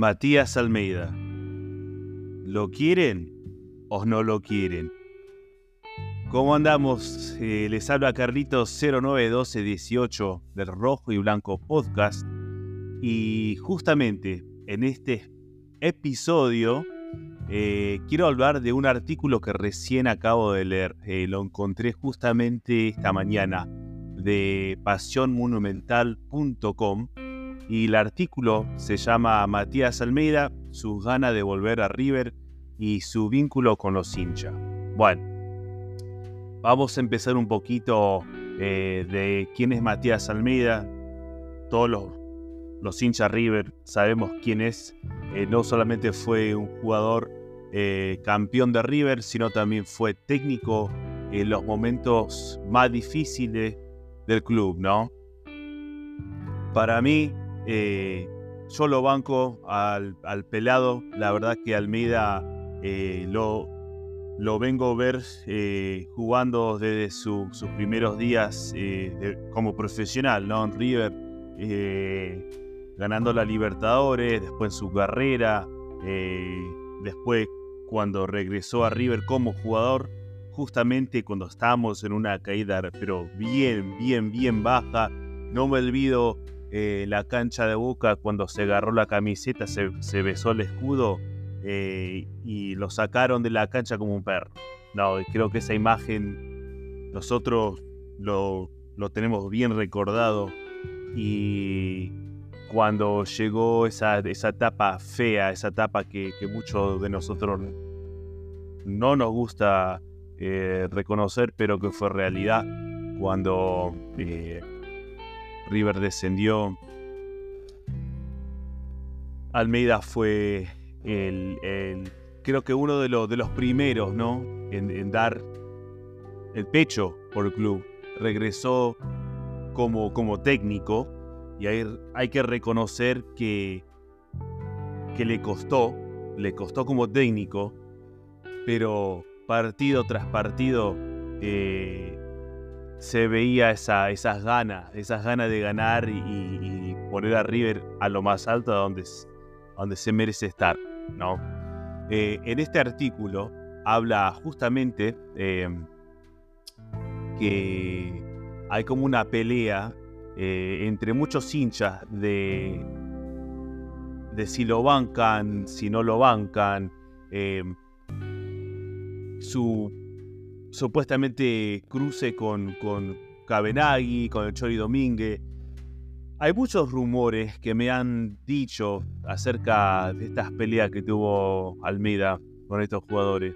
Matías Almeida. ¿Lo quieren o no lo quieren? ¿Cómo andamos? Eh, les habla Carlitos 091218 del Rojo y Blanco Podcast. Y justamente en este episodio eh, quiero hablar de un artículo que recién acabo de leer. Eh, lo encontré justamente esta mañana de pasionmonumental.com y el artículo se llama Matías Almeida, sus ganas de volver a River y su vínculo con los hinchas. Bueno, vamos a empezar un poquito eh, de quién es Matías Almeida. Todos los, los hinchas River sabemos quién es. Eh, no solamente fue un jugador eh, campeón de River, sino también fue técnico en los momentos más difíciles del club, ¿no? Para mí, eh, yo lo banco al, pelado. La verdad que Almeida eh, lo, vengo a ver eh, jugando desde sus primeros días como profesional, ¿no? En River, ganando la Libertadores, después en su carrera, después cuando regresó a River como jugador, justamente cuando estábamos en una caída, pero bien, bien, bien baja. No me olvido eh, la cancha de Boca cuando se agarró la camiseta, se, besó el escudo eh, y lo sacaron de la cancha como un perro. No, creo que esa imagen nosotros lo, tenemos bien recordado y cuando llegó esa, esa etapa fea, esa etapa que, muchos de nosotros no nos gusta eh, reconocer, pero que fue realidad cuando River descendió. Almeida fue el, creo que uno de, los, de los primeros, ¿no? En, dar el pecho por el club. Regresó como, como técnico y hay, hay que reconocer que, que le costó, le costó como técnico, pero partido tras partido eh, se veía esa, esas ganas, esas ganas de ganar y, poner a River a lo más alto donde, donde se merece estar, ¿no? Eh, en este artículo habla justamente em, que hay como una pelea eh, entre muchos hinchas de, de si lo bancan, si no lo bancan, em, su supuestamente cruce con, con Cabenagui, con el Chori Domínguez. Hay muchos rumores que me han dicho acerca de estas peleas que tuvo Almeida con estos jugadores.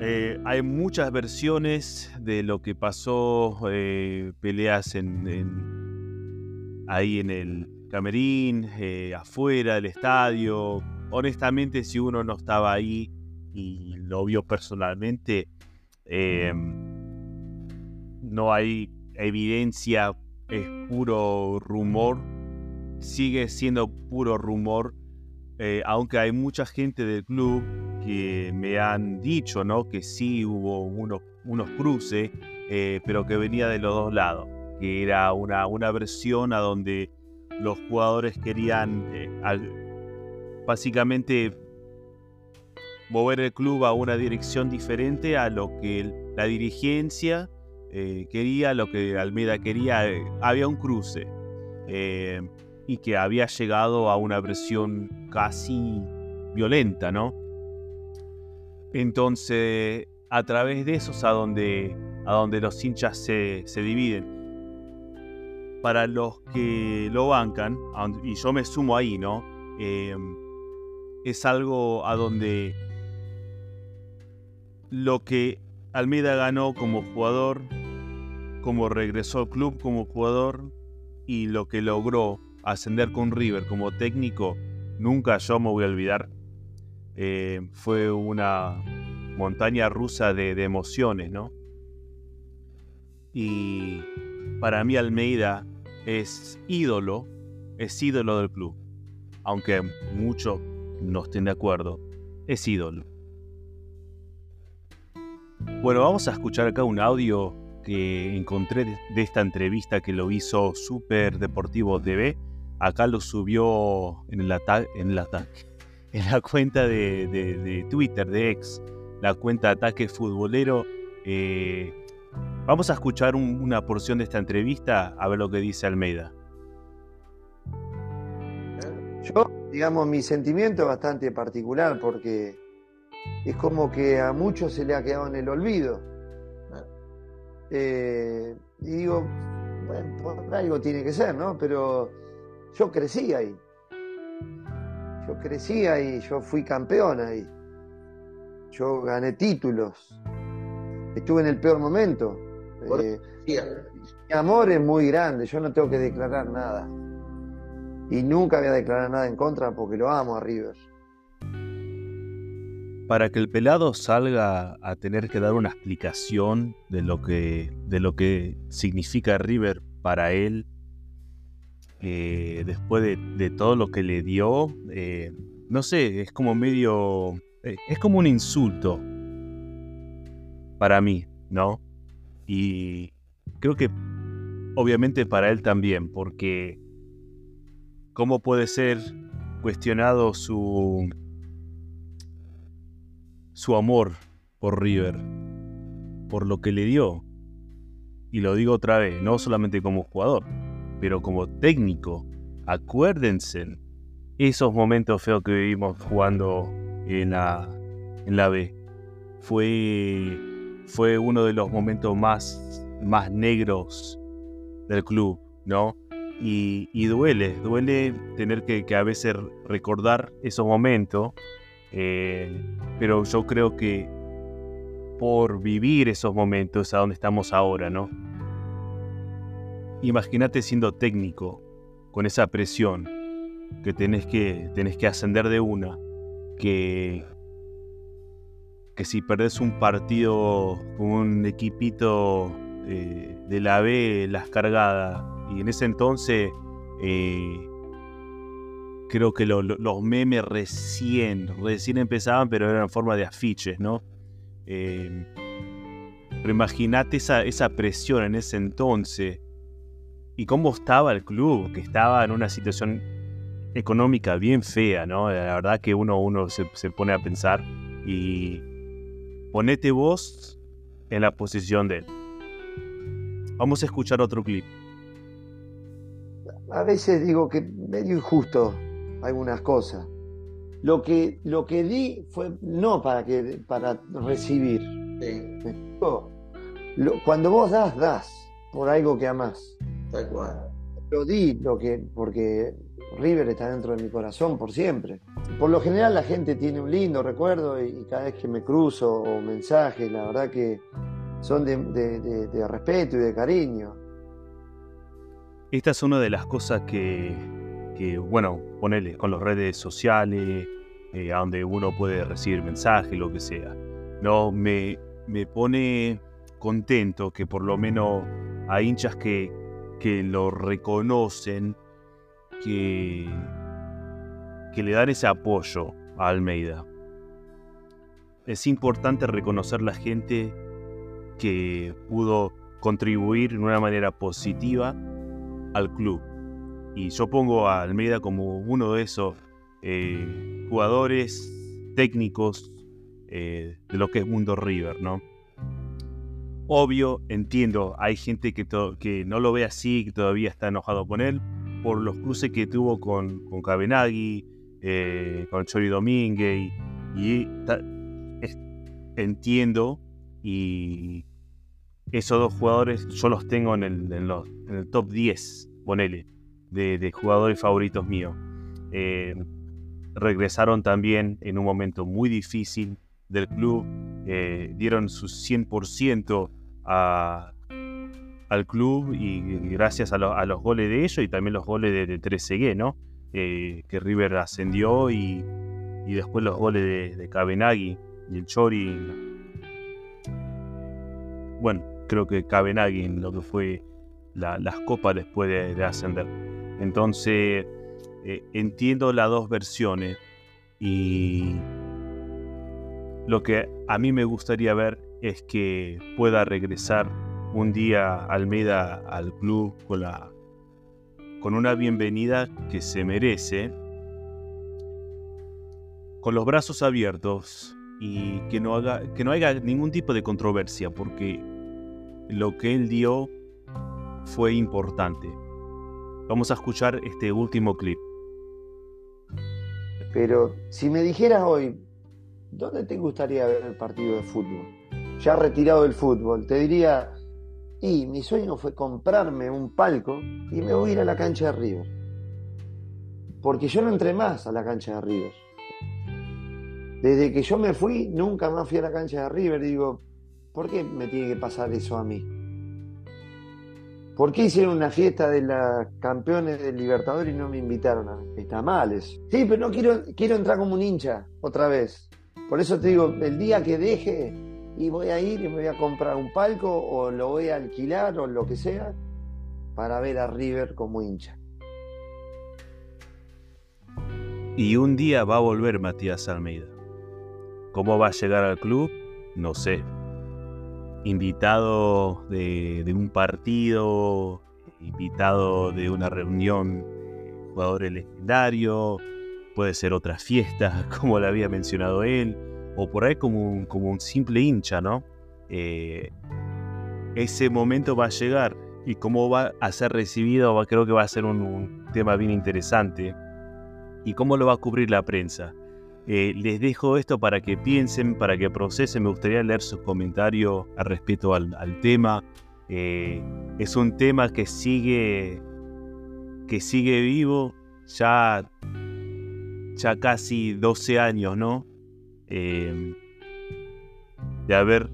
Eh, hay muchas versiones de lo que pasó, eh, peleas en, ahí en el camerín, eh, afuera del estadio. Honestamente, si uno no estaba ahí, y lo vio personalmente, em, no hay evidencia, es puro rumor, sigue siendo puro rumor, eh, aunque hay mucha gente del club que me han dicho ¿no? que sí hubo unos, unos cruces, eh, pero que venía de los dos lados, que era una, una versión a donde los jugadores querían eh, básicamente mover el club a una dirección diferente a lo que la dirigencia eh, quería, lo que Almeida quería. Eh, había un cruce eh, y que había llegado a una versión casi violenta, ¿no? Entonces, a través de eso es a donde, a donde los hinchas se, se dividen. Para los que lo bancan, y yo me sumo ahí, ¿no? es algo a donde lo que Almeida ganó como jugador, como regresó al club como jugador y lo que logró ascender con River como técnico, nunca yo me voy a olvidar. Eh, fue una montaña rusa de, de, emociones, ¿no? Y para mí Almeida es ídolo, es ídolo del club. Aunque muchos no estén de acuerdo, es ídolo. Bueno, vamos a escuchar acá un audio que encontré de esta entrevista que lo hizo Super Deportivo TV acá lo subió en el ataque, en la cuenta de, Twitter, de ex, la cuenta Ataque Futbolero. Eh, vamos a escuchar una porción de esta entrevista a ver lo que dice Almeida. Yo, digamos, mi sentimiento es bastante particular porque es como que a muchos se le ha quedado en el olvido. Eh, y digo, bueno, por algo tiene que ser, ¿no? Pero yo crecí ahí. Yo crecí ahí, yo fui campeón ahí. Yo gané títulos. Estuve en el peor momento. Eh, mi amor es muy grande, yo no tengo que declarar nada. Y nunca voy a declarar nada en contra porque lo amo a River. Para que el pelado salga a tener que dar una explicación de lo que, de lo que significa River para él, eh, después de, todo lo que le dio, eh, no sé, es como medio, eh, es como un insulto para mí, ¿no? Y creo que obviamente para él también, porque ¿cómo puede ser cuestionado su, su amor por River, por lo que le dio? Y lo digo otra vez, no solamente como jugador, pero como técnico, acuérdense esos momentos feos que vivimos jugando en la, en la B. Fue, fue uno de los momentos más, más negros del club, ¿no? Y, duele, duele tener que, a veces recordar esos momentos, eh, pero yo creo que por vivir esos momentos a donde estamos ahora, ¿no? Imagínate siendo técnico, con esa presión, que tenés que, tenés que ascender de una, que, que si perdés un partido con un equipito eh, de la B, las cargadas, y en ese entonces eh, creo que los memes recién, recién empezaban, pero eran forma de afiches, ¿no? Eh, imagínate esa, presión en ese entonces y cómo estaba el club, que estaba en una situación económica bien fea, ¿no? La verdad que uno, uno se, pone a pensar y ponete vos en la posición de él. Vamos a escuchar otro clip. A veces digo que medio injusto algunas cosas. Lo que, lo que di fue no para, que, para recibir. cuando vos das, das por algo que amás. Tal cual. Lo di lo que, porque River está dentro de mi corazón por siempre. Por lo general la gente tiene un lindo recuerdo y, cada vez que me cruzo o mensajes, la verdad que son de, respeto y de cariño. Esta es una de las cosas que, que bueno, ponerle con las redes sociales, eh, a donde uno puede recibir mensajes, lo que sea. No, me, me pone contento que por lo menos hay hinchas que, que lo reconocen, que, que le dan ese apoyo a Almeida. Es importante reconocer la gente que pudo contribuir de una manera positiva al club. Y yo pongo a Almeida como uno de esos eh, jugadores técnicos eh, de lo que es Mundo River, ¿no? Obvio, entiendo, hay gente que, que no lo ve así, que todavía está enojado con él, por los cruces que tuvo con, con Cabenagui, eh, con Chori Domínguez, y, entiendo, y esos dos jugadores yo los tengo en el, en los, en el top 10, ponele, de, jugadores favoritos míos. Eh, regresaron también en un momento muy difícil del club, eh, dieron su 100% al club y gracias a, los goles de ellos y también los goles de, de 13G, ¿no? Eh, que River ascendió y, después los goles de, de Cabenagui y el Chori. Bueno, creo que Cabenagui en lo que fue las copas después de, ascender. Entonces, eh, entiendo las dos versiones y lo que a mí me gustaría ver es que pueda regresar un día Almeida al club con la, con una bienvenida que se merece, con los brazos abiertos y que no, haga, que no haya ningún tipo de controversia, porque lo que él dio fue importante. Vamos a escuchar este último clip. Pero si me dijeras hoy, ¿dónde te gustaría ver el partido de fútbol? Ya retirado del fútbol, te diría, y mi sueño fue comprarme un palco y me voy a ir a la cancha de River. Porque yo no entré más a la cancha de River. Desde que yo me fui, nunca más fui a la cancha de River. Digo, ¿por qué me tiene que pasar eso a mí? ¿Por qué hicieron una fiesta de las campeones del Libertador y no me invitaron a Está mal eso. Sí, pero no quiero, quiero entrar como un hincha otra vez. Por eso te digo, el día que deje y voy a ir y me voy a comprar un palco o lo voy a alquilar o lo que sea para ver a River como hincha. Y un día va a volver Matías Almeida. ¿Cómo va a llegar al club? No sé invitado de, un partido, invitado de una reunión jugadores legendarios, puede ser otra fiesta, como le había mencionado él, o por ahí como un, como un simple hincha, ¿no? Eh, ese momento va a llegar y cómo va a ser recibido, creo que va a ser un tema bien interesante. Y cómo lo va a cubrir la prensa. Eh, les dejo esto para que piensen, para que procesen. Me gustaría leer sus comentarios al respecto al, tema. Eh, es un tema que sigue, que sigue vivo ya, ya casi 12 años, ¿no? Eh, de haber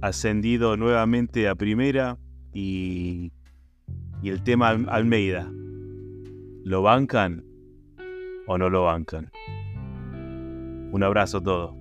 ascendido nuevamente a primera y, y el tema Almeida. ¿Lo bancan o no lo bancan? Un abrazo a todos.